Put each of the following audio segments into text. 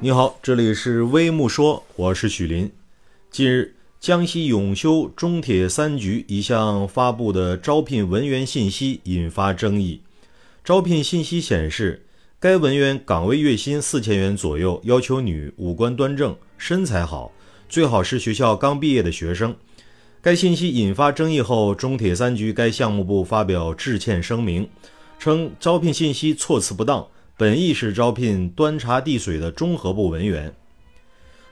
你好，这里是微木说，我是许林。近日，江西永修中铁三局一项发布的招聘文员信息引发争议。招聘信息显示，该文员岗位月薪四千元左右，要求女，五官端正，身材好，最好是学校刚毕业的学生。该信息引发争议后，中铁三局该项目部发表致歉声明，称招聘信息措辞不当，本意是招聘端茶递水的综合部文员。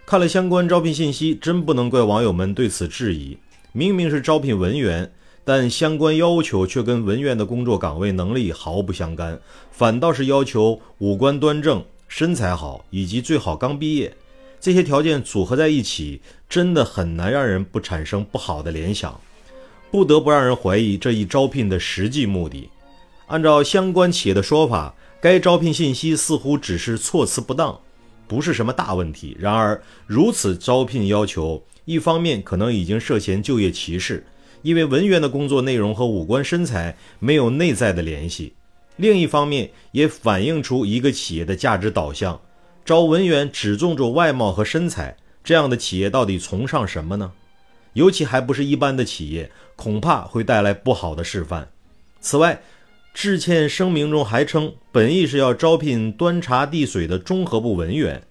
看了相关招聘信息，真不能怪网友们对此质疑。明明是招聘文员，但相关要求却跟文员的工作岗位能力毫不相干，反倒是要求五官端正、身材好以及最好刚毕业。这些条件组合在一起，真的很难让人不产生不好的联想，不得不让人怀疑这一招聘的实际目的。按照相关企业的说法，该招聘信息似乎只是措辞不当，不是什么大问题。然而，如此招聘要求，一方面可能已经涉嫌就业歧视，因为文员的工作内容和五官身材没有内在的联系；另一方面，也反映出一个企业的价值导向。招文员只注重外貌和身材，这样的企业到底崇尚什么呢？尤其还不是一般的企业，恐怕会带来不好的示范。此外，致歉声明中还称，本意是要招聘端茶递水的综合部文员。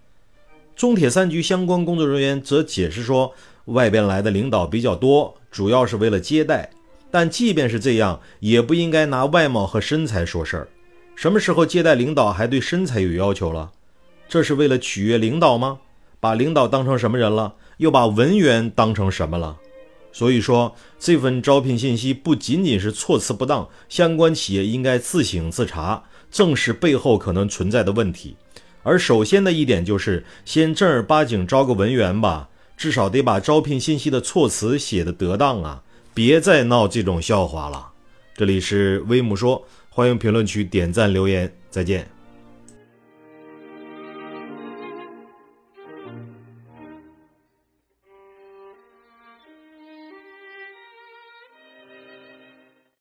中铁三局相关工作人员则解释说，外边来的领导比较多，主要是为了接待。但即便是这样，也不应该拿外貌和身材说事儿。什么时候接待领导还对身材有要求了？这是为了取悦领导吗？把领导当成什么人了？又把文员当成什么了？所以说，这份招聘信息不仅仅是措辞不当，相关企业应该自省自查，正视背后可能存在的问题。而首先的一点就是，先正儿八经招个文员吧，至少得把招聘信息的措辞写得得当啊！别再闹这种笑话了。这里是微木说，欢迎评论区点赞留言，再见。